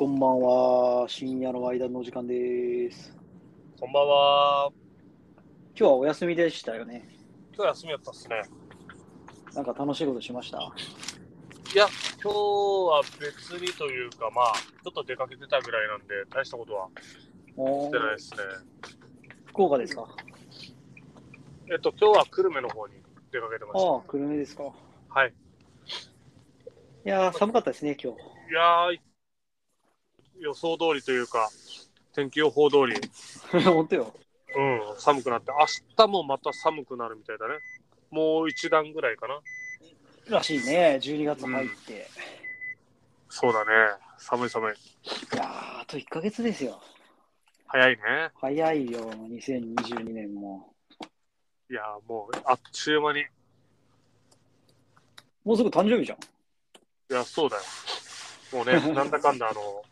こんばんは。深夜の間のお時間です。こんばんは。今日はお休みでしたよね。今日休みやったっすね。なんか楽しいことしました？いや、今日は別にというか、まあ、ちょっと出かけてたぐらいなんで、大したことはおしてないですね。福岡ですか？えっと、今日は久留米の方に出かけてましああ、久留米ですか。いた。はい。やー、寒かったですね、今いやー、予想通りというか、天気予報通り、日。本当よ。うん、寒くなって、明日もまた寒くなるみたいだね。もう一段ぐらいかな。らしいね、12月入って。そうだね。寒い寒い。いやー、あと1ヶ月ですよ。早いね。早いよ、2022年も。いやー、もう、あっちゅう間に。いもうすぐ誕生日じゃん。や、そうだよ。もうね、なんだかんだ、あの、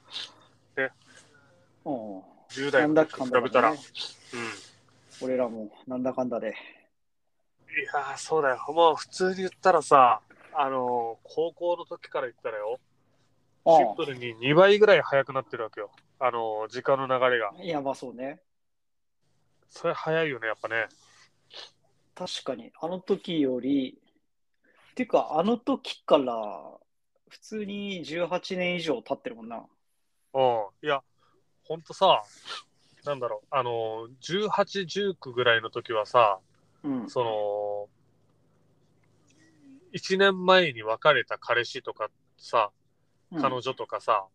うん。10なん代の時だかんだ、と比べたら、ねう。ん。俺らもなんだかんだで。いやー、そうだよ。もう普通に言ったらさ、あのー高校の時から言ったらよ、あシンプルに2倍ぐらい早くなってるわけよ。あのー時間の流れが。あ、いや、まあそうね。それ早いよね、やっぱね。確かに、あの時より、っていうか、あの時から、普通に18年以上経ってるもんな。うん。いや、ほんとさ、なんだろう、あのー18、19ぐらいの時はさ、うん。その、1年前に別れた彼氏とかさ、彼女とかさ、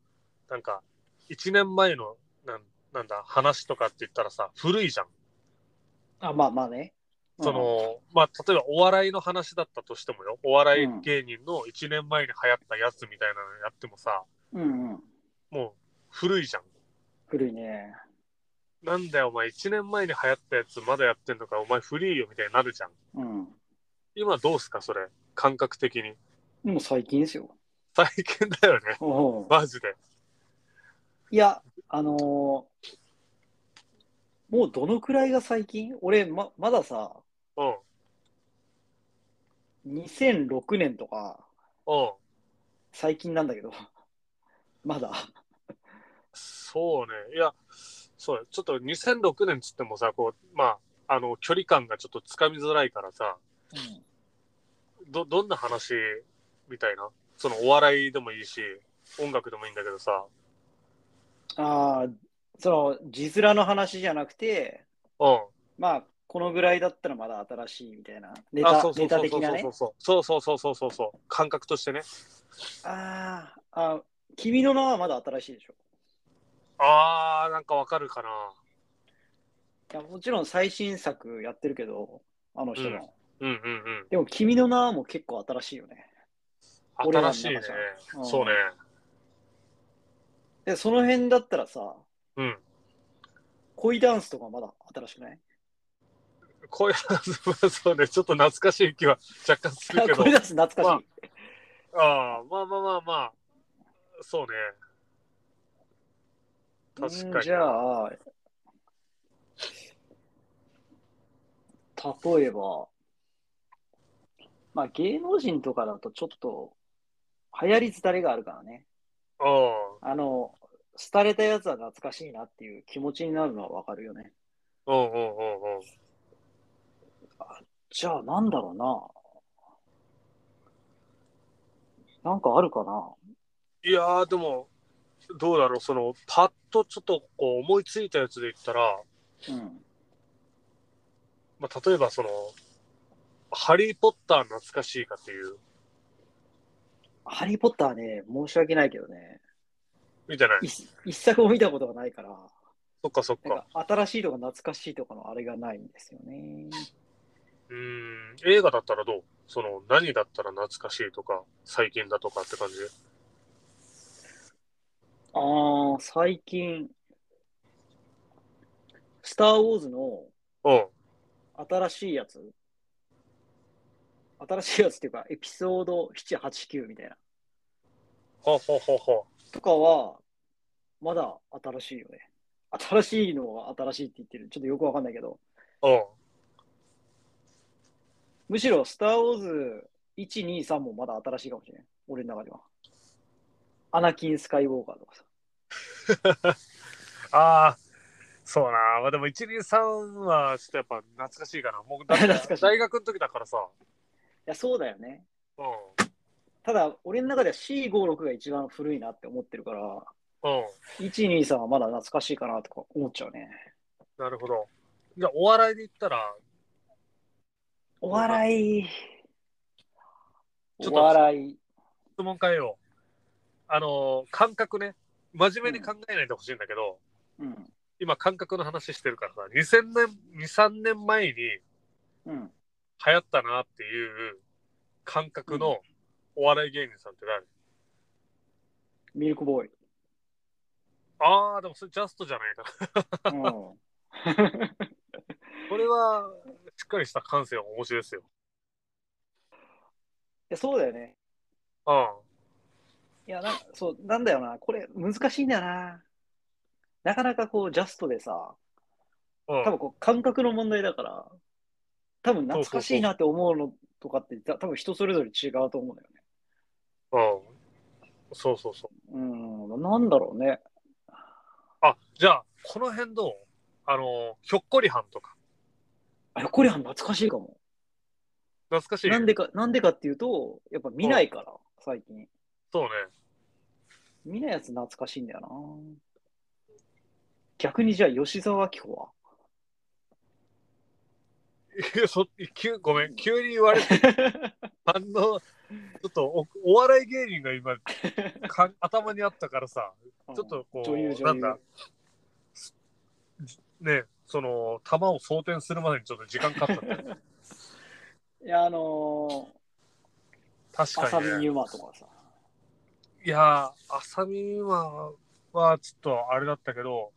なんか、1年前の、なんなんだ、話とかって言ったらさ、古いじゃん。あ、まあまあね。その、まあ、例えばお笑いの話だったとしてもよ、お笑い芸人の1年前に流行ったやつみたいなのやってもさ、うん、うんうん。もう古いじゃん。古いね。なんだよ、お前1年前に流行ったやつまだやってんのか、お前古いよみたいになるじゃん。うん。今どうすか、それ。感覚的に。でも最近ですよ。最近だよね。うんマジで。いや、あのーもうどのくらいが最近？俺、ま、まださ、うん。2006年とかうん。最近なんだけど、まだ。そうね。いや、そうちょっと2006年っつってもさ、こう、まあ、あの、距離感がちょっとつかみづらいからさ、ど、どんな話みたいな？そのお笑いでもいいし、音楽でもいいんだけどさ、ああ、その、字面の話じゃなくて、うん。まあ、このぐらいだったらまだ新しいみたいな。ネあ、タ、そうそうネタそうそう的なねそう。そう。そうそうそうそう。感覚としてね。あーあ、君の名はまだ新しいでしょ。あー、なんかわかるかな。いやもちろん最新作やってるけど、あの人の。うんうんうん。でも、君の名はもう結構新しいよね。俺らの新しいね中じゃ。うんそうね。で、その辺だったらさ、うん。恋ダンスとかまだ新しくない？こういう、そうね、ちょっと懐かしい気は若干するけど 恋。ダンス懐かしい。まああ、まあまあまあまあ、そうね。確かにうんじゃあ、例えば、まあ芸能人とかだとちょっと流行り廃れがあるからね。うん。あの、廃れたやつは懐かしいなっていう気持ちになるのはわかるよね。うんうんうんうん。じゃあなんだろうな。なんかあるかないやー、でも、どうだろう、その、パッとちょっとこう思いついたやつで言ったら、うん。まあ、例えばその、ハリー・ポッター懐かしいかっていう、ハリー・ポッターね、申し訳ないけどね、みたい？な。一一作も見たことがないから、そっかそっか。か新しいとか懐かしいとかのあれがないんですよね。うーん、映画だったらどう？その、何だったら懐かしいとか、最近だとかって感じ？ああ、最近、スター・ウォーズのうん。新しいやつ？新しいやつっていうか、エピソード7、8、9みたいな。ほうほうほうほとかは、まだ新しいよね。新しいのは新しいって言ってる。ちょっとよくわかんないけど。う。うん。むしろ、スター・ウォーズ1、2、3もまだ新しいかもしれない。俺の中では。アナキン・スカイウォーカーとかさ。ああ、そうな。まあでも、1、2、3はちょっとやっぱ懐かしいかな。もう懐かしい大学の時だからさ。いや、そうだよね。うただ、俺の中では C56 が一番古いなって思ってるから、ん。うん。123はまだ懐かしいかなとか思っちゃうね。なるほど。じゃあ、お笑いで言ったら、お笑い。ちょっとお笑い。質問変えよう。あのー感覚ね。真面目に考えないでほしいんだけど、うん。今、感覚の話してるからさ、2000年、2、3年前に流うん。行ったなっていう感覚のお笑い芸人さんって誰、ミルクボーイ。ああ、でもそれジャストじゃないかな。うん。これは、しっかりした感性は面白いですよ。いやそうだよね。うん。いや、なそう、なんだよな。これ、難しいんだよな。なかなかこう、ジャストでさ、うん多分こう、感覚の問題だから、多分懐かしいなって思うのとかって、た多分人それぞれ違うと思うんだよね。うん。そうそうそう。うん、なんだろうね。あ、じゃあ、この辺どう？あの、ひょっこりはんとか。あ、ひょっこりはん懐かしいかも。懐かしい。なんでか、なんでかっていうと、やっぱ見ないから、最近。そうね。見ないやつ懐かしいんだよな。逆にじゃあ、吉沢明子は？いやそ急ごめん、急に言われて、あの、ちょっとおお笑い芸人が今か、頭にあったからさ、ちょっとこう、女優、女優。なんだ、ね、その、球を装填するまでにちょっと時間かかった。いや、あの確ー、浅見かに、ね。ゆまとかさ。いやー、浅見は、はちょっとあれだったけど、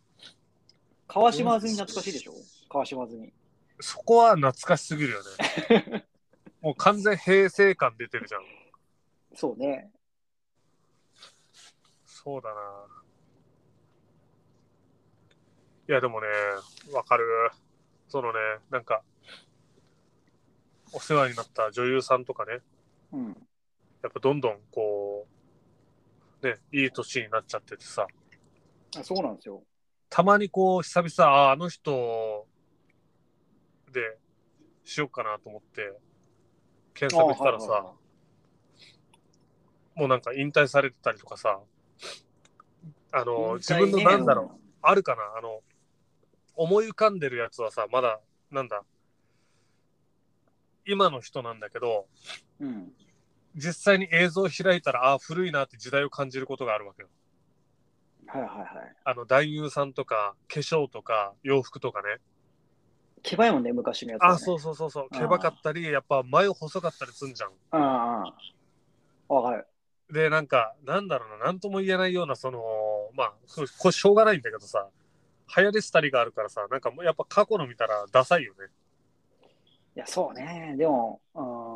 川島あずみ懐かしいでしょ？川島あずみ。そこは懐かしすぎるよね。もう完全平成感出てるじゃん。そうね。そうだな。いや、でもね、わかる。そのね、なんか、お世話になった女優さんとかね、うん。やっぱどんどんこう、ね、いい年になっちゃっててさ、あそうなんですよ。たまにこう、久々、ああの人でしようかなと思って、検索したらさ、あはいはいはいもうなんか引退されてたりとかさ、あの、自分のなんだろう、あるかなあの、思い浮かんでるやつはさ、まだ、なんだ、今の人なんだけど、うん。実際に映像を開いたら、ああ、古いなって時代を感じることがあるわけよ。はいはいはい。あの、男優さんとか、化粧とか、洋服とかね。けばいもんね、昔のやつ、ね。ああ、そうそうそうそう。毛ばかったり、やっぱ前細かったりすんじゃん。うんうん。わかる。で、なんか、なんだろうな、なんとも言えないような、その、まあ、これしょうがないんだけどさ、流行り廃りがあるからさ、なんかもうやっぱ過去の見たらダサいよね。いや、そうね。でも、うん。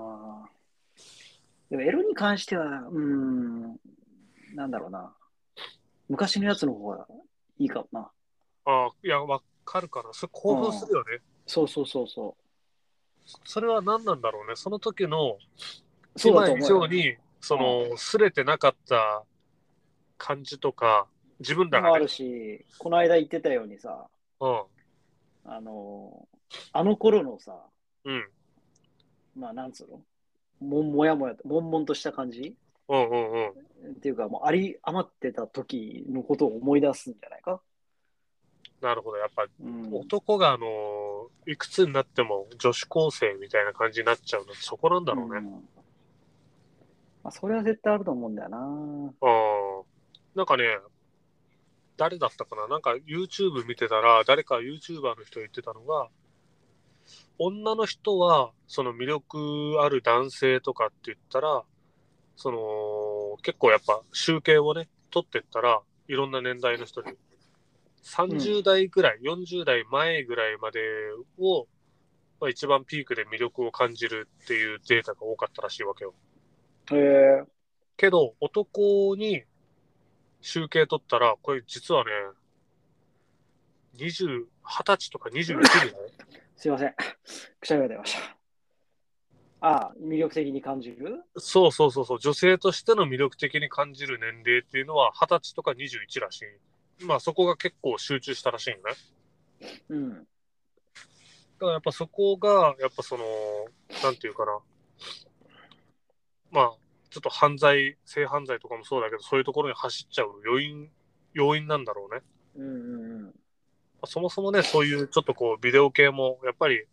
でも、エロに関しては、うん、なんだろうな。昔のやつの方がいいかもな。ああ、いや、わかるかな。それ興奮するよね。そうそうそうそそれは何なんだろうね。その時の、今以上に、その、すれてなかった感じとか、自分らがねもある、し、この間言ってたようにさ、うん、あの、あの頃のさ、うん、まあ、なんつうの？ももやもや、悶々とした感じ？うん、うん、うん。っていうか、もうあり余ってた時のことを思い出すんじゃないか？なるほど。やっぱ、うん、男が、あの、いくつになっても女子高生みたいな感じになっちゃうのそこなんだろうね。うんまあ、それは絶対あると思うんだよな。ああ、なんかね、誰だったかな？なんか YouTube 見てたら、誰か YouTuber の人が言ってたのが、女の人は、その魅力ある男性とかって言ったら、その、結構やっぱ集計をね、取ってったら、いろんな年代の人に、30代ぐらい、40代前ぐらいまでを、まあ、一番ピークで魅力を感じるっていうデータが多かったらしいわけよ。へえけど、男に集計取ったら、これ実はね、20、20歳とか21歳すいません。くしゃみが出ました。ああ、魅力的に感じる？そうそうそうそう、女性としての魅力的に感じる年齢っていうのは20歳とか21らしい。まあそこが結構集中したらしいんね。うん。だからやっぱそこが、やっぱその、なんていうかな。まあ、ちょっと犯罪、性犯罪とかもそうだけど、そういうところに走っちゃう要因、要因なんだろうね。うんうんうん。まあそもそもね、そういうちょっとこう、ビデオ系も、やっぱり、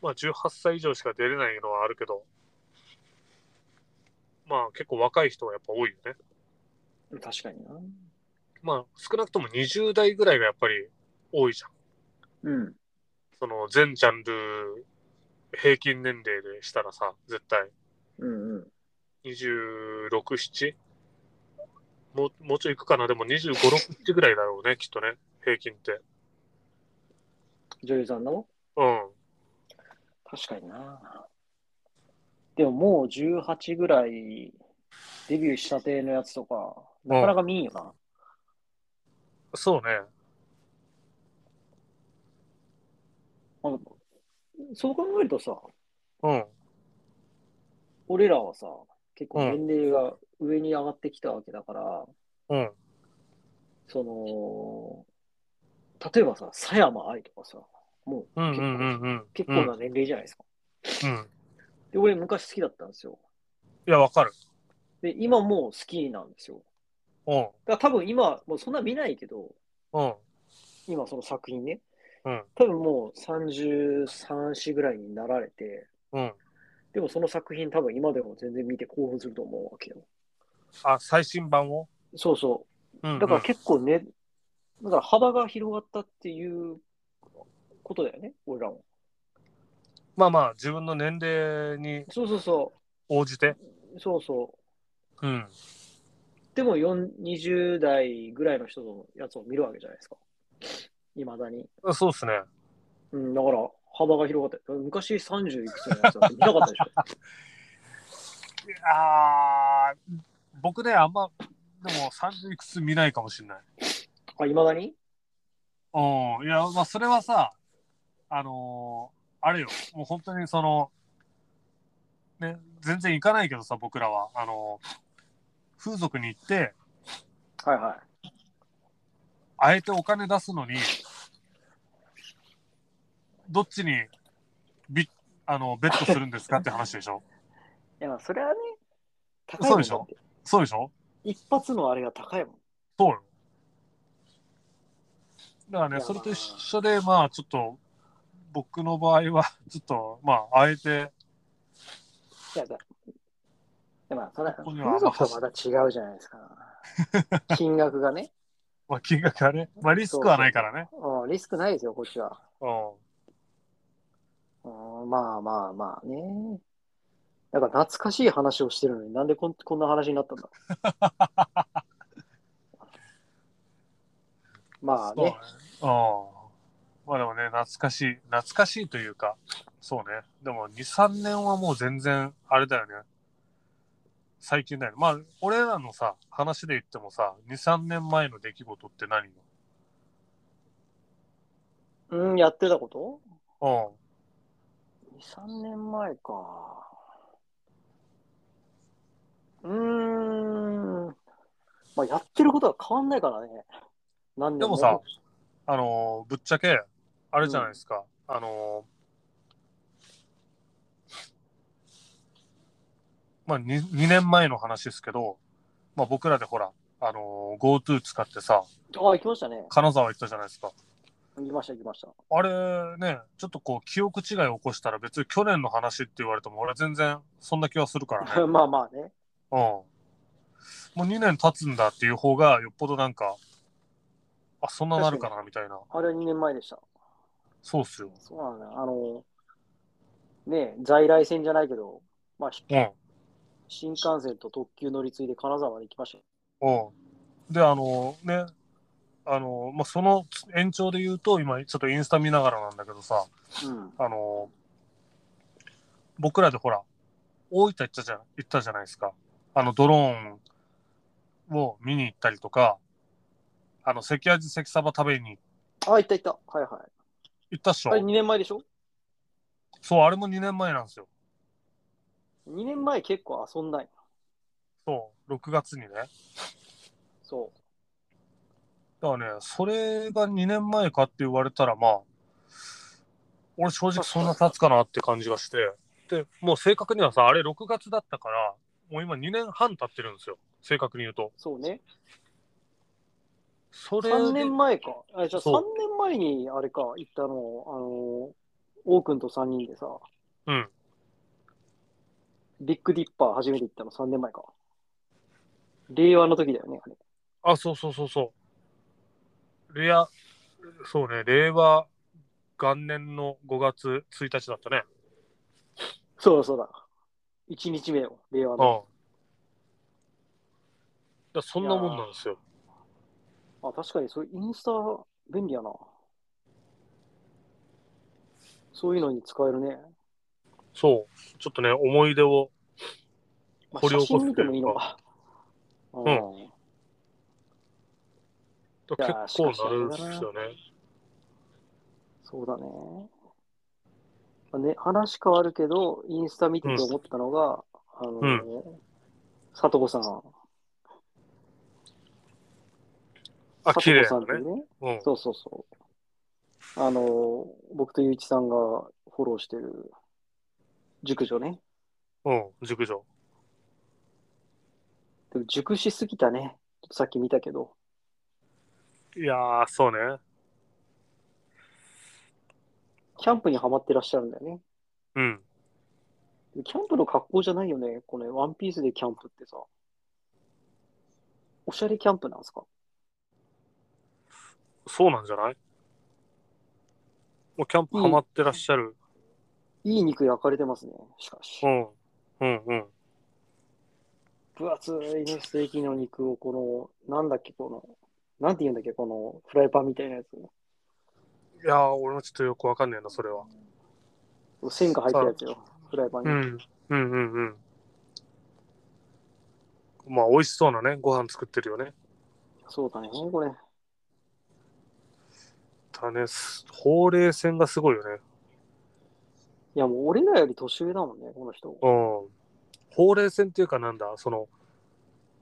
まあ18歳以上しか出れないのはあるけど、まあ結構若い人はやっぱ多いよね。確かにな。まあ少なくとも20代ぐらいがやっぱり多いじゃん。うん。その全ジャンル平均年齢でしたらさ、絶対うんうん。26、7? もう、もうちょいいくかなでも25、6、7ぐらいだろうね、きっとね、平均って。女優さんの？うん。確かにな。でももう18ぐらいデビューしたてのやつとか、なかなか見んよな。そうね。あのそう考えるとさ、うん。俺らはさ、結構年齢が上に上がってきたわけだから、うん。その、例えばさ、佐山愛とかさ、もう結構,、な年齢じゃないですか。うん。で、俺昔好きだったんですよ。いや、わかる。で、今もう好きなんですよ。うん。だから多分今、もうそんな見ないけど、うん。今その作品ね、うん。多分もう33、4ぐらいになられて、うん。でもその作品多分今でも全然見て興奮すると思うわけよ。あ、最新版を？そうそうう。ん、だから結構ね、だから幅が広がったっていうことだよね、俺らも。まあまあ、自分の年齢にそうそうそ応じて。う。そうそう。うん。でも4 20代ぐらいの人のやつを見るわけじゃないですか。いまだに。そうっすね。うん、だから幅が広がって。昔30いくつのやつなんて見なかったでしょ。あー僕ね、あんま、でも30いくつ見ないかもしれない。あ、いまだに？うん。いや、まあ、それはさ、あのーあれよ、もう本当にその、ね、全然行かないけどさ、僕らは。あのー風俗に行って、はいはい。あえてお金出すのに、どっちにビあのベットするんですかって話でしょ？いや、まあそれはね、高いもんだそうでって。そうでしょ？一発のあれが高いもん。そうよ。だからね、それと一緒で、まあ、ちょっと、僕の場合は、ちょっと、まあ、あえて、いや、だでもまあ、それは風俗とまた違うじゃないですか。金額がね。まあ、金額はね、まあ、リスクはないからね。うん、リスクないですよ、こっちは。うん。うん、まあまあまあね。なんか懐かしい話をしてるのになんでこんこんな話になったんだまあねね。。うん。まあでもね、懐かしい、懐かしいというか、そうね。でも、2、3年はもう全然、あれだよね。最近だよね。まあ、俺らのさ、話で言ってもさ、2、3年前の出来事って何うん、やってたこと？よ ?2、3年前か。うーん。まあ、やってることは変わんないからね。何年でもさ、あのーぶっちゃけ、あれじゃないですか。あのーまあ2、2年前の話ですけど、まあ僕らでほら、あのー GoTo 使ってさ、あ、行きましたね。金沢行ったじゃないですか。行きました、行きました。あれね、ちょっとこう、記憶違いを起こしたら別に去年の話って言われても、俺全然そんな気はするからね。まあまあね。うん。もう2年経つんだっていう方が、よっぽどなんか、あ、そんななるかなみたいな。あれは2年前でした。そうっすよ。そうなんだよ。あの、ね在来線じゃないけど、まあ、ひうん。新幹線と特急乗り継いで金沢まで行きましたよ。うん。で、あのね、あのまあ、その延長で言うと、今ちょっとインスタ見ながらなんだけどさ、うん。あの僕らでほら、大分行ったじゃん、行ったじゃないですか。あの、ドローンを見に行ったりとか、あの、関味関サバ食べにあ、行った行った。はいはい。行ったっしょ？あれ2年前でしょ？そう、あれも2年前なんですよ。?2 年前結構遊んだんよそう、6月にね。そだからね、それが2年前かって言われたら、まあ、俺正直そんな経つかなって感じがして、で、もう正確にはさ、あれ6月だったから、もう今2年半経ってるんですよ。正確に言うと。そうね。それ3で年前か。あじゃあそう3年前に、あれか、行ったの、あの、王くんと3人でさ、うん。ビッグディッパー初めて行ったの3年前か。令和の時だよね、あれ。あ、そうそうそうそう。レア、そうね、令和元年の5月1日だったね。そうだそうだ。1日目よ、令和うん。の。だそんなもんなんですよ。あ、確かに、そうインスタ便利やな。そういうのに使えるね。そう。ちょっとね、思い出を。まあ、掘り起こす見てもいいのか。うんだ結構なるんですよね。そうだね。まあね、話変わるけど、インスタ見てて思ったのが、あのー、佐藤さん。あ、佐綺麗藤さんっていだね。うね。うん。そうそうそう。あのー、僕とゆういちさんがフォローしてる熟女ね。うん、熟女。でも熟しすぎたね。さっき見たけど。いやー、そうね。キャンプにはまってらっしゃるんだよね。うん。キャンプの格好じゃないよね。このワンピースでキャンプってさ。おしゃれキャンプなんですか？そうなんじゃない？もうキャンプハマってらっしゃる。いい肉焼かれてますね。しかしう。ん。うんうん。分厚いね、ステーキの肉をこの、なんだっけ、この、なんて言うんだっけ、このフライパンみたいなやつ。いやー、俺もちょっとよくわかんねえな、それは。線が入ったやつよ、フライパンに。うん。うんうんうん。まあ、美味しそうなね、ご飯作ってるよね。そうだね、これ。だね、すほうれい線がすごいよね。いや、もう俺らより年上だもんね、この人。うん。ほうれい線っていうかなんだ、その、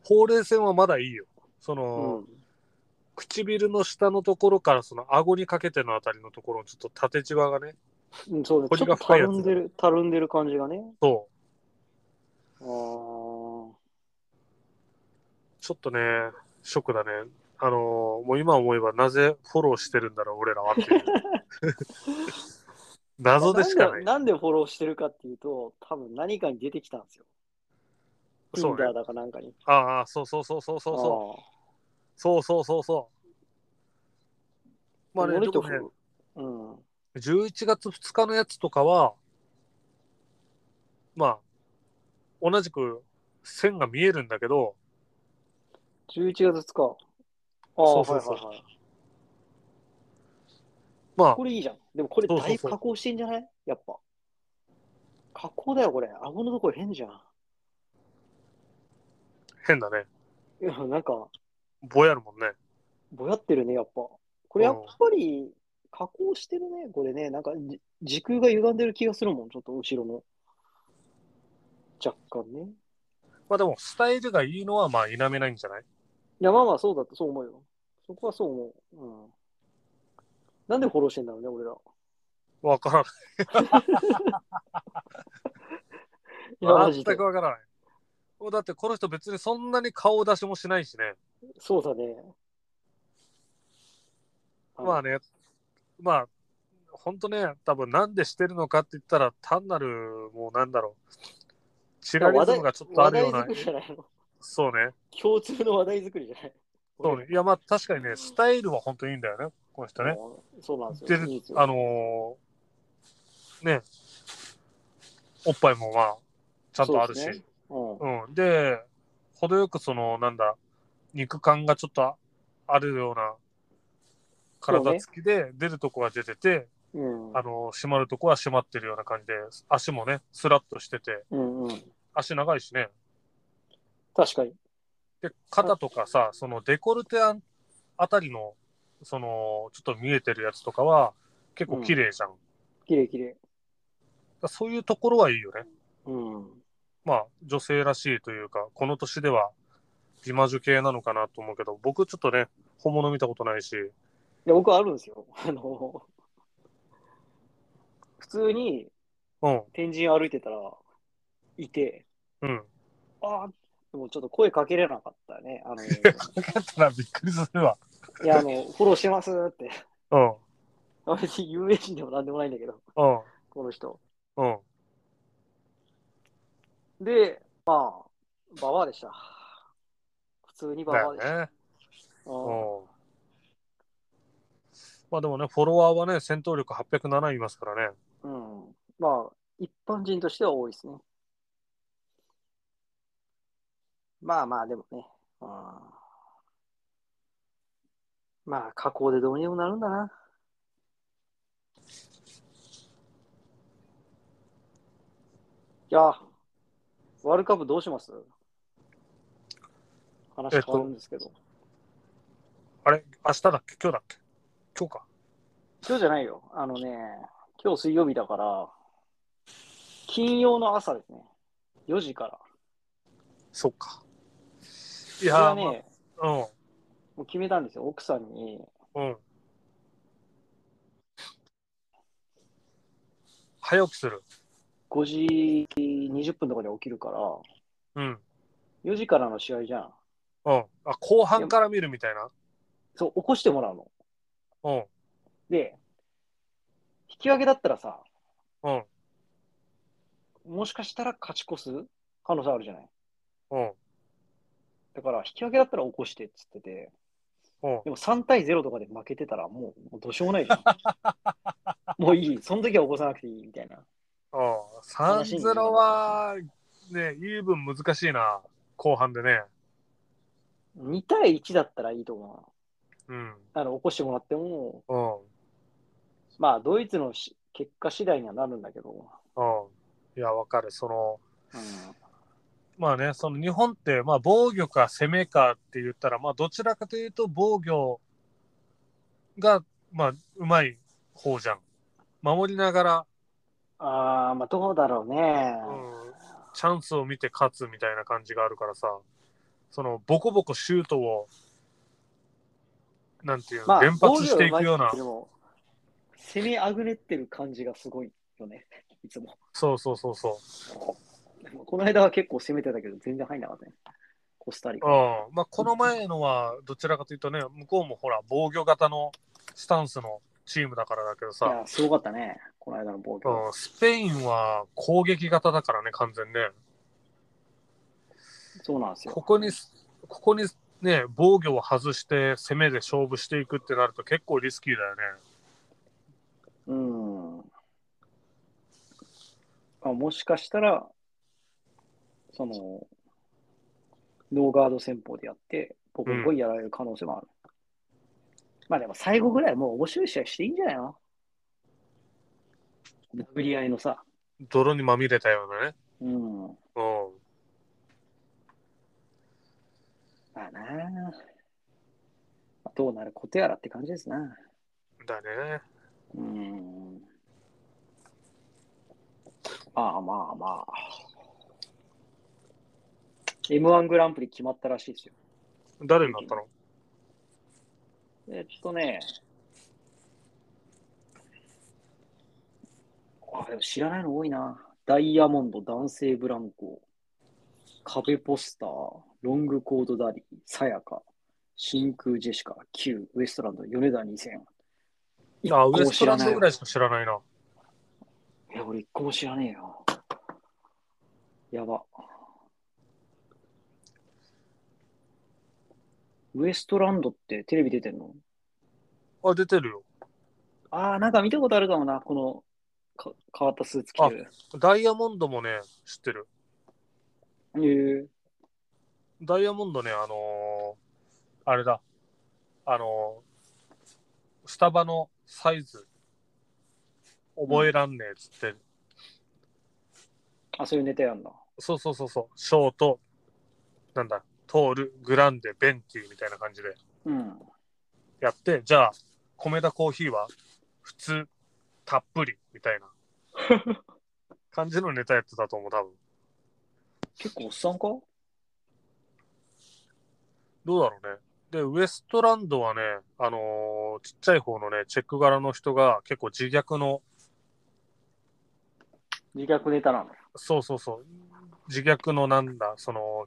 ほうれい線はまだいいよ。その、うん。唇の下のところからその顎にかけてのあたりのところちょっと縦じわがね、うん、そうね、彫ちょっとたるんでる、たるんでる感じがね。そあーう、ちょっとね、ショックだね。あのーもう今思えばなぜフォローしてるんだろう、俺らはっていう。謎でしかない。なんでフォローしてるかっていうと、多分何かに出てきたんですよ。そう Tinder ね。だかなんかに。ああ、そうそうそうそうそうそう。そうそうそうそう。まあね、でもね、うん。11月2日のやつとかは、まあ、同じく線が見えるんだけど、11月2日。ああ、そうそうそうはいはいはい。まあこ、れいいじゃん。でもこれだいぶ加工してんじゃない？やっぱ。加工だよ、これ。顎のところ変じゃん。変だね。いや、なんか、ぼやるもんね。ぼやってるね、やっぱ。これやっぱり、加工してるね、これね。なんか、じ時空が歪んでる気がするもん、ちょっと後ろの。若干ね。まあでも、スタイルがいいのは、まあ、否めないんじゃない？いや、まあまあ、そうだって、そう思うよ。そこはそう思う。うん。なんでフォローしてんだろうね、俺ら。わからない。全く。わからない。もうだって、この人別にそんなに顔出しもしないしね。そうだね。まあね、まあ、ほんとね、多分なんでしてるのかって言ったら、単なる、もうなんだろう。チラリズムがちょっとあるようなそうね。共通の話題作りじゃない？そうね。いや、まあ確かにね、スタイルは本当にいいんだよね。この人ね。うんそうなんですよ。でいいですよあのーね、おっぱいもまあ、ちゃんとあるし。そうねうんうん。で、程よくその、なんだ、肉感がちょっとあるような体つきで、出るとこは出てて、うんあのー締まるとこは締まってるような感じで、足もね、スラッとしてて、うんうん。足長いしね。確かに。で、肩とかさ、そのデコルテああたりの、その、ちょっと見えてるやつとかは、結構綺麗じゃん。綺麗綺麗。らそういうところはいいよね。うん。まあ、女性らしいというか、この年では、美魔女系なのかなと思うけど、僕ちょっとね、本物見たことないし。いや、僕はあるんですよ。あの、普通にうん、天神歩いてたら、いて、うん。ああ、でもちょっと声かけれなかったね。あの、いかかったらびっくりするわ。や、あの、フォローしてますって。うん、あ別に有名人でもなんでもないんだけど、うん、この人。うん。で、まあ、ババアでした。普通にバだよバアでした。ね。うんうん。まあでもね、フォロワーはね、戦闘力807いますからね。うん。まあ、一般人としては多いですね。まあまあ、でもね。うんまあ、加工でどうにでもなるんだな。いや、ワールドカップどうします？話変わるんですけど。あれ？明日だっけ？今日だっけ？今日か。今日じゃないよ。あのね、今日水曜日だから、金曜の朝ですね。4時から。そっか。いいやね、まあもう決めたんですよ。奥さんに、うん、うん。早起きする。5時20分とかで起きるから、うん。4時からの試合じゃん。うん。あ、後半から見るみたいな？そう、起こしてもらうの。うん。で、引き分けだったらさ、うん。もしかしたら勝ち越す可能性あるじゃない？うん。だから、引き分けだったら起こしてっつってて、うん。でも3対0とかで負けてたらもうもうどうしようもないじゃん。もういい。その時は起こさなくていいみたいな。うん。3-0は、ね、イーブン難しいな。後半でね。2対1だったらいいと思う。うん。あの起こしてもらっても、うん。まあ、ドイツのし結果次第にはなるんだけど、うん。いや、わかる。その、うん、まあね、その日本って、まあ防御か攻めかって言ったら、まあどちらかというと防御が、まあうまい方じゃん。守りながら、ああ、まあ、どうだろうね。うん、チャンスを見て勝つみたいな感じがあるからさ、そのボコボコシュートを、なんていうの、まあ、連発していくような攻めあぐねってる感じがすごいよね、いつも。そうそうそうそう。この間は結構攻めてたけど、全然入んなかったね。コスタリカ。うん、まあこの前のはどちらかというとね、向こうもほら防御型のスタンスのチームだからだけどさ、いや、すごかったね、この間の防御。うん、スペインは攻撃型だからね、完全ね。そうなんですよ。ここに、ここにね、防御を外して攻めで勝負していくってなると結構リスキーだよね。うん。あもしかしたら、その、ノーガード戦法でやって、ボコボコにやられる可能性もある。まあでも最後ぐらいもう面白い試合していいんじゃないの？殴り合いのさ。泥にまみれたようなね。うん。うん。まあなあどうなることやらって感じですな。だね。うん。まあまあまあ。M1 グランプリ決まったらしいですよ。誰になったの？えっとね、あ、でも知らないの多いな。ダイヤモンド、男性ブランコ、壁ポスター、ロングコードダディ、さやか、真空ジェシカ、Q、ウエストランド、米田2000。あ、ウエストランドぐらい。いしか知らないな。え、俺一個も知らねえよ。やば。ウエストランドってテレビ出てんの？あ、出てるよ。ああ、なんか見たことあるかもな、このか変わったスーツ着てる。ダイヤモンドもね、知ってる。へえダイヤモンドね、あのーあれだ。あのースタバのサイズ、覚えらんねえっつって、あ、そういうネタやんだ。そうそうそうそう、ショート、なんだ、トール、グランデ、ベンティみたいな感じでうん。やって、じゃあ、米田コーヒーは普通、たっぷりみたいな感じのネタやってたと思う、多分。結構おっさんか？どうだろうね。で、ウエストランドはね、あのーちっちゃい方のね、チェック柄の人が結構自虐の、自虐ネタなの？そうそうそう、自虐のなんだ、その、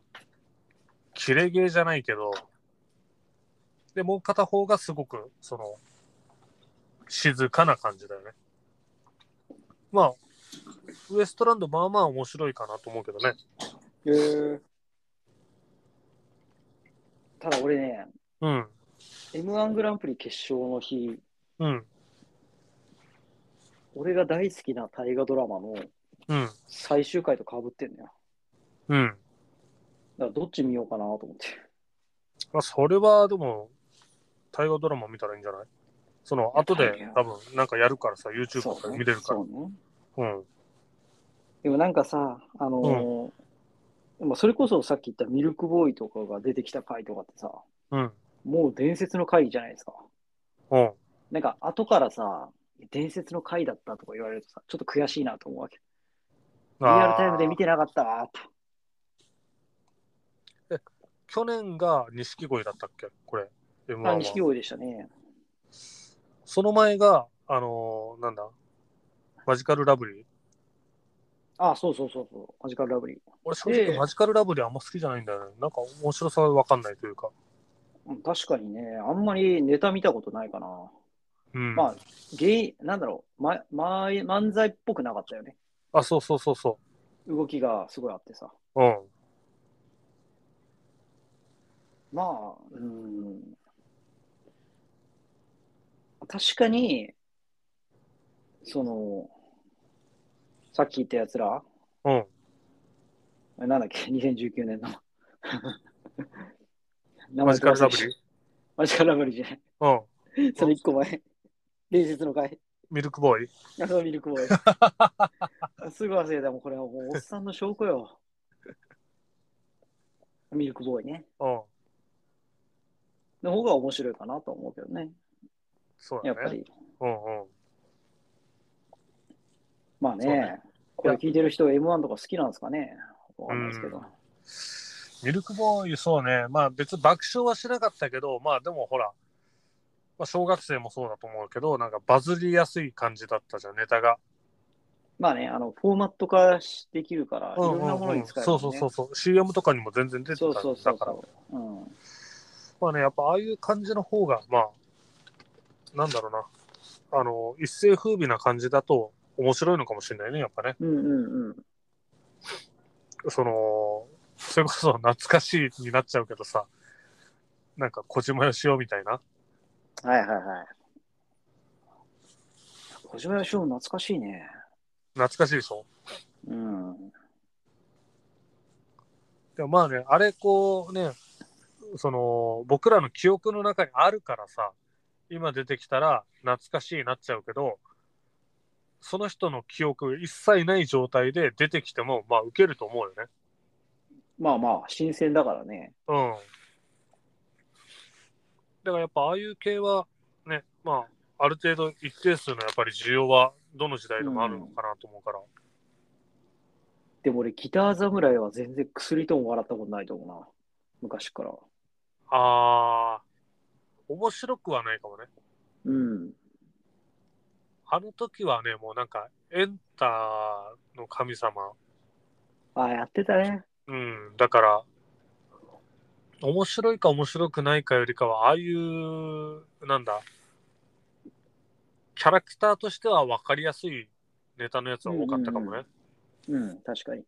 キレゲーじゃないけど、で、もう片方がすごく、その、静かな感じだよね。まあ、ウエストランドまあまあ面白いかなと思うけどね。へえ。ただ俺ね、うん、M1 グランプリ決勝の日、うん、俺が大好きな大河ドラマのうん、最終回と被ってんのよ。うん。だからどっち見ようかなと思って。まあ、それはでも、大河ドラマ見たらいいんじゃない？その、後で多分なんかやるからさ、YouTube とかで見れるから。そうね。うん。でもなんかさ、あのーまあそれこそさっき言ったミルクボーイとかが出てきた回とかってさ、うん。もう伝説の回じゃないですか。うん。なんか後からさ、伝説の回だったとか言われるとさ、ちょっと悔しいなと思うわけ。リアルタイムで見てなかったわーと。去年が錦鯉だったっけ？これ。M1 あ、は錦鯉でしたね。その前が、あのーなんだ、マジカルラブリー。あ、そうそうそうそう。マジカルラブリー。俺正直ええマジカルラブリーあんま好きじゃないんだよね。なんか面白さがわかんないというか。うん確かにね、あんまりネタ見たことないかな。うん。まあ、ゲイ、なんだろう、ま、ま、漫才っぽくなかったよね。あ、そうそうそうそ動きがすごいあってさ。う。うん。まあ、うん。確かに、その、さっき言ったやつら、うん。なんだっけ、2019年の。名 マジカルラブリー？マジカルラブリーじゃない。うん。それ一個前。伝説の回。ミルクボーイ？あそうミルクボーイ。すぐ忘れた。もうこれはもうおっさんの証拠よ。ミルクボーイね。うん。の方が面白いかなと思うけどね。そうだね。やっぱり。うんうん。まあね、そうねこれ聞いてる人 M1 とか好きなんですかね？わかんないですけど。ミルクボーイ、そうね。まあ別に爆笑はしなかったけど、まあでもほら、まあ、小学生もそうだと思うけど、なんかバズりやすい感じだったじゃん、ネタが。まあね、あの、フォーマット化できるから、いうんろんなものに使える、ねそうそうそうそう。CM とかにも全然出てそうたそうそうだから。そう。うん。まあね、やっぱああいう感じの方が、まあ、なんだろうな。あの、一世風靡な感じだと面白いのかもしれないね、やっぱね。うんうんうん。その、それこそ懐かしいになっちゃうけどさ、なんか小島よしおみたいな。はいはいはい。小島よしお懐かしいね。懐かしいでしょ？うん。でもまあね、あれこうね、その、僕らの記憶の中にあるからさ、今出てきたら懐かしいになっちゃうけど、その人の記憶一切ない状態で出てきても、まあ受けると思うよね。まあまあ、新鮮だからね。うん。だからやっぱああいう系はね、まあ、ある程度一定数のやっぱり需要はどの時代でもあるのかなと思うから。でも俺、ギター侍は全然薬とも笑ったことないと思うな。昔から。あー、面白くはないかもね。うん。あの時はね、もうなんか、エンターの神様。ああ、やってたね。うん、だから、面白いか面白くないかよりかは、ああいう、なんだ、キャラクターとしては分かりやすいネタのやつは多かったかもね。うん、確かに。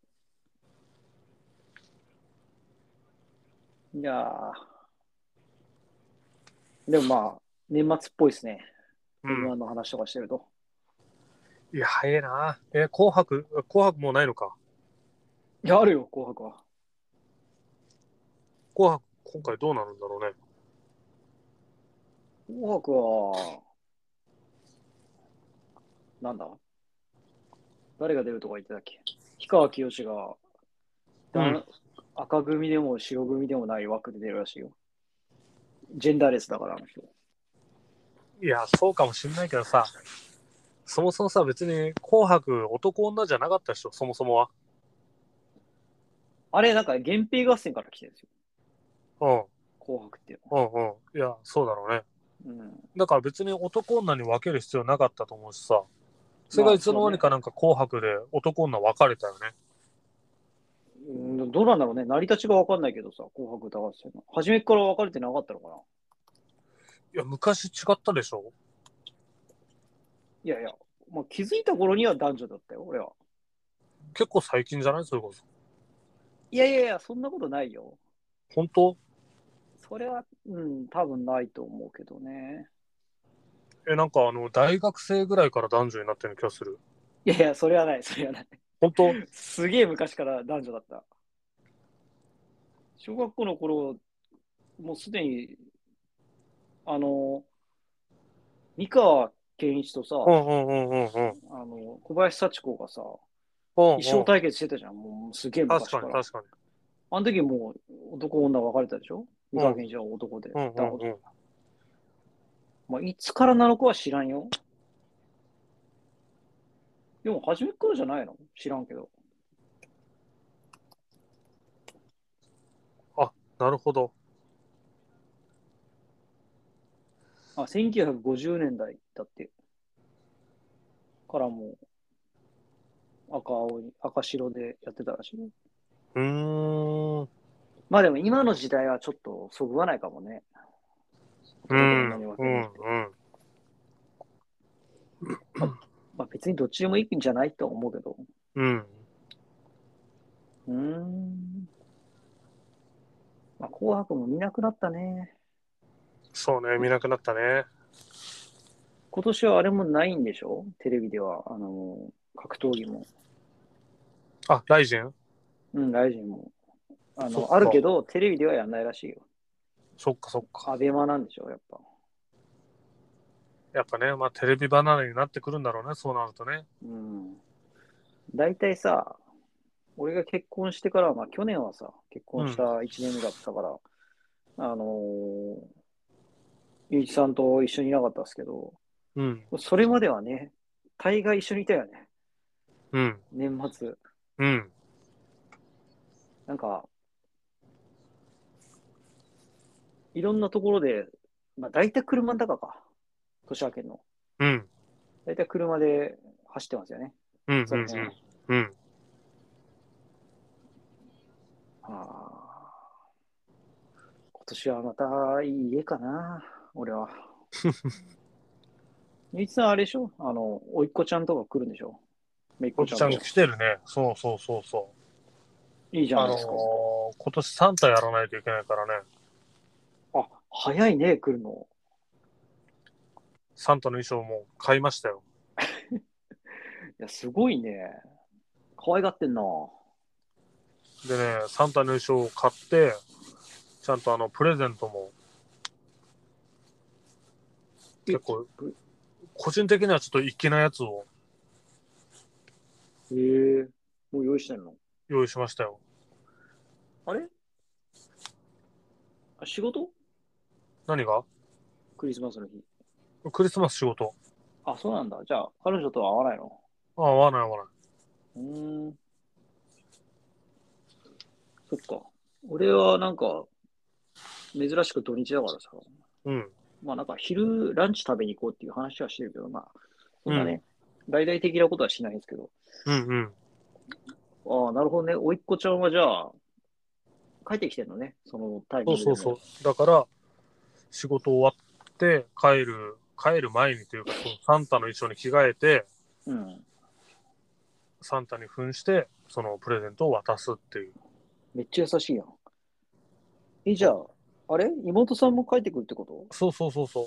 いやーでもまあ、年末っぽいですね。うん。M1 の話とかしてると。いや、早いな。え、紅白、紅白もうないのか？いや、あるよ、紅白は。紅白、今回どうなるんだろうね。紅白は、なんだ？誰が出るとか言ってたっけ？氷川きよしが、うん赤組でも白組でもない枠で出るらしいよ。ジェンダーレスだから、あの人。いや、そうかもしんないけどさ、そもそもさ、別に紅白男女じゃなかったでしょ、そもそもは。あれ、なんか、源平合戦から来てるんですよ。うん。紅白っていううんうん。いや、そうだろうね。の。うん。だから別に男女に分ける必要なかったと思うしさ。それがいつの間にかなんか紅白で男女分かれたよね。うん、どうなんだろうね。成り立ちがわかんないけどさ、紅白歌合戦の。初めっから分かれてなかったのかないや、昔違ったでしょ？いやいや、まあ、気づいた頃には男女だったよ、俺は。結構最近じゃない？それこそ。いやいやいや、そんなことないよ。本当？それは、うん、多分ないと思うけどね。え、なんかあの、大学生ぐらいから男女になってる気がする。いやいや、それはない、それはない。本当？すげえ昔から男女だった。小学校の頃、もうすでに、あの、三河健一とさ、うんうんうんうんうん。あの小林幸子がさ、うんうん一生対決してたじゃん。もうすげえ昔か。確からに確かに。あの時もう男女分かれたでしょ？三河健一は男で。うんうんうん。まあ、いつからなのかは知らんよ。でも、初めっからじゃないの？知らんけど。なるほど。あ、1950年代だって。からもう、赤青い、赤白でやってたらしいよ。うーん。まあでも今の時代はちょっとそぐわないかもね。うん。うん。うん。まあ別にどっちでもいいんじゃないとは思うけど。うん。うーん。まあ紅白も見なくなったね。そうね、見なくなったね。今年はあれもないんでしょ？テレビでは。あの、格闘技も。あ、ライジン？うん、ライジンも。あの、あるけど、テレビではやんないらしいよ。そっかそっか。アベマなんでしょ？やっぱ。やっぱね、まあテレビ離れになってくるんだろうね、そうなるとね。うん。大体さ、俺が結婚してから、まあ去年はさ、結婚した1年目だったから、あのー、ゆういちさんと一緒にいなかったですけど、うん。それまではね、大概一緒にいたよね。うん。年末。うん。なんか、いろんなところで、まあ大体車の中か。年明けの。うん。大体車で走ってますよね。うん。うん。はうん。あー今年はまたいい家かな、俺は。いちさん、あれでしょ？あの、おいっ子ちゃんとか来るんでしょ？めいっおっちゃん子ちゃんと。来てるね。そうそうそうそう。あのーいいじゃないですか。今年サンタやらないといけないからね。あ、早いね、来るの。サンタの衣装も買いましたよ。いや、すごいね。可愛がってんな。でね、サンタの衣装を買って、ちゃんとあの、プレゼントも、結構、個人的にはちょっと粋なやつをへえもう用意してんの？用意しましたよ。あれ？あ仕事？何が？クリスマスの日。クリスマス仕事。あ、そうなんだ。じゃあ、彼女とは会わないの？あ、合わない合わなうい。ーん。そっか。俺はなんか、珍しく土日だからさ。うん。まあなんか昼ランチ食べに行こうっていう話はしてるけど、まあ、そんなね、大々的なことはしないんですけど。うんうん。ああ、なるほどね。おいっ子ちゃんはじゃあ、帰ってきてんのね。そのタイミングでも。そうそうそう。だから、仕事終わって帰る、帰る前にというか、そのサンタの衣装に着替えて、うん。サンタに扮して、そのプレゼントを渡すっていう。めっちゃ優しいやん。え、じゃあ、あれ？妹さんも帰ってくるってこと？そうそうそうそう。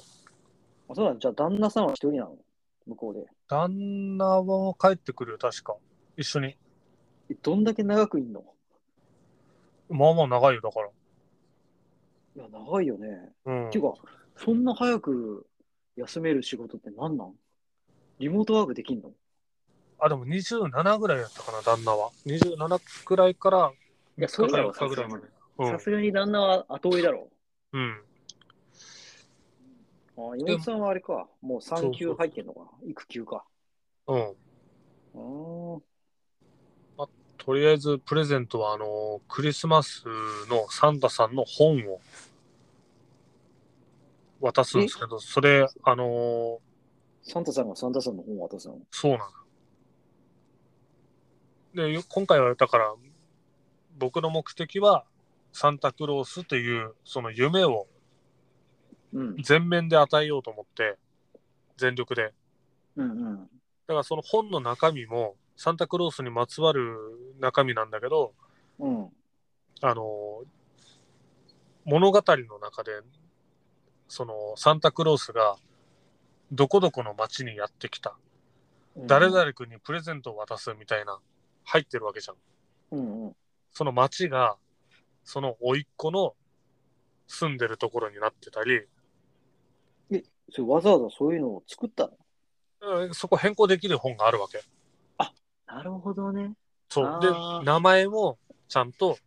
あそうなん？だ。じゃあ、旦那さんは一人なの？向こうで。旦那も帰ってくるよ、確か。一緒に。え、どんだけ長くいんの？まあまあ長いよ、だから。いや、長いよね。うんて。いうか、そんな早く休める仕事って何なん？リモートワークできんの？あ、でも27ぐらいやったかな、旦那は。27くらいからいや、それだろ、4日ぐらいまで。うんさ。すがに旦那は後追いだろ。うん。あ妹さんはあれか。もう産休入ってんのかな？育休か。うん。うーん。とりあえず、プレゼントは、あの、クリスマスのサンタさんの本を渡すんですけど、それ、あのーサンタさんがサンタさんの本を渡すの？そうなの。で、よ今回はだから、僕の目的は、サンタクロースという、その夢をうん。全面で与えようと思って、全力で。うんうん。だからその本の中身も、サンタクロースにまつわる中身なんだけど、うん。あの、物語の中で、そのサンタクロースがどこどこの町にやってきた。誰々君にプレゼントを渡すみたいな、入ってるわけじゃん。うんうん。その町が、その甥っ子の住んでるところになってたり、それわざわざそういうのを作ったの？うんそこ変更できる本があるわけ。なるほどね。そう。で名前もちゃんと、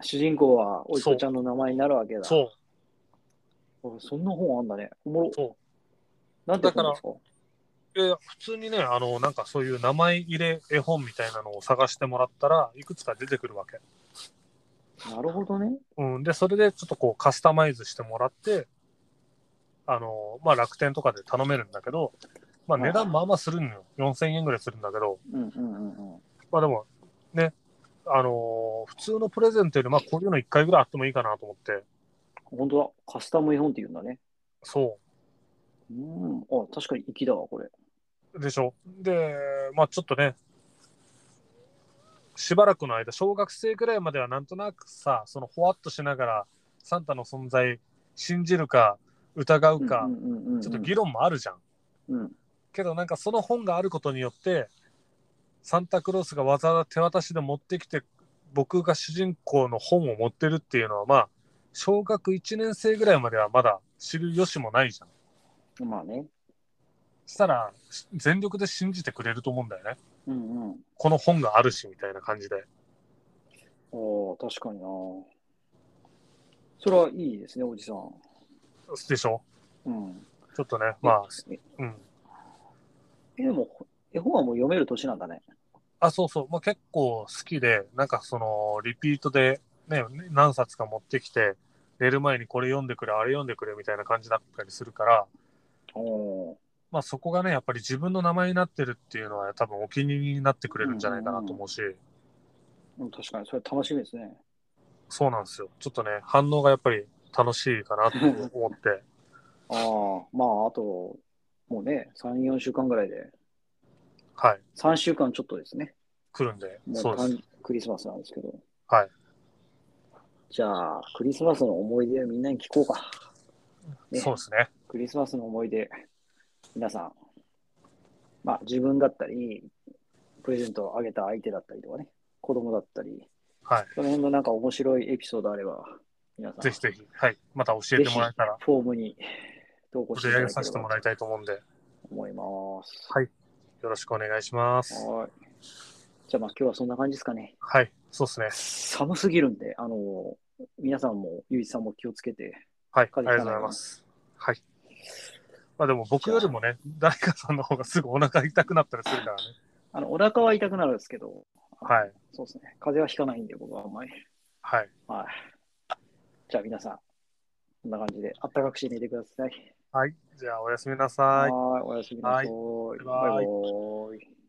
主人公はおいっ子ちゃんの名前になるわけだ。そう、あそんな本あんだね。おもろ。そなんですか？う。で、普通にね、あの、なんかそういう名前入れ絵本みたいなのを探してもらったらいくつか出てくるわけ。なるほどね。うん。で、それでちょっとこうカスタマイズしてもらって、あの、まあ楽天とかで頼めるんだけど、まあ値段まあまあするのよ。4000円ぐらいするんだけど、うんうんうんうん。まあでも、ね、あの普通のプレゼントより、まあこういうの1回ぐらいあってもいいかなと思って、本当だ。カスタム絵本って言うんだね。そうん。あ、確かに粋だわ、これ。う。でしょ。で、まあちょっとね、しばらくの間、小学生ぐらいまではなんとなくさ、そのほわっとしながら、サンタの存在、信じるか、疑うかちょっと議論もあるじゃん。うん。けどなんかその本があることによって、サンタクロースがわざわざ手渡しで持ってきて、僕が主人公の本を持ってるっていうのは、まあ、小学1年生ぐらいまではまだ知る由もないじゃん。まあね。したら、し全力で信じてくれると思うんだよね。うんうん。この本があるし、みたいな感じで。ああ、確かにな。それはいいですね、おじさん。でしょ？うん。ちょっとね、まあ、えうん。え、でも、絵本はもう読める年なんだね。あ、そうそう。まあ、結構好きで、なんかその、リピートで、ね、何冊か持ってきて、寝る前にこれ読んでくれ、あれ読んでくれみたいな感じだったりするから、まあそこがね、やっぱり自分の名前になってるっていうのは多分お気に入りになってくれるんじゃないかなと思うし、うん、確かに、それ楽しみですね。そうなんですよ。ちょっとね、反応がやっぱり楽しいかなと思って、ああ、まあ、あと、もうね、3、4週間ぐらいで、はい、3週間ちょっとですね。来るんで、もそううです。誕クリスマスなんですけど。はい。じゃあ、クリスマスの思い出をみんなに聞こうか。ねそうですね。クリスマスの思い出、皆さん、まあ自分だったり、プレゼントをあげた相手だったりとかね、子供だったり、はい。その辺のなんか面白いエピソードあれば、皆さん、ぜひぜひ、はい。また教えてもらえたら、フォームに投稿していたださせてもらいたいと思うんで、思います。はいよろしくお願いします。はい。じゃあまあ今日はそんな感じですかね。はい、そうですね。寒すぎるんで、あの、皆さんも、ゆういちさんも気をつけて、はい、ありがとうございます。はい。まあでも僕よりもね、誰かさんの方がすぐお腹痛くなったりするからね。あの、お腹は痛くなるんですけど、はい。そうですね。風邪はひかないんで、僕はあんまり。はい。はい。じゃあ皆さん、こんな感じで、あったかくして寝てください。はい。じゃあおやすみなさい。はい。おやすみなさい。バイバイ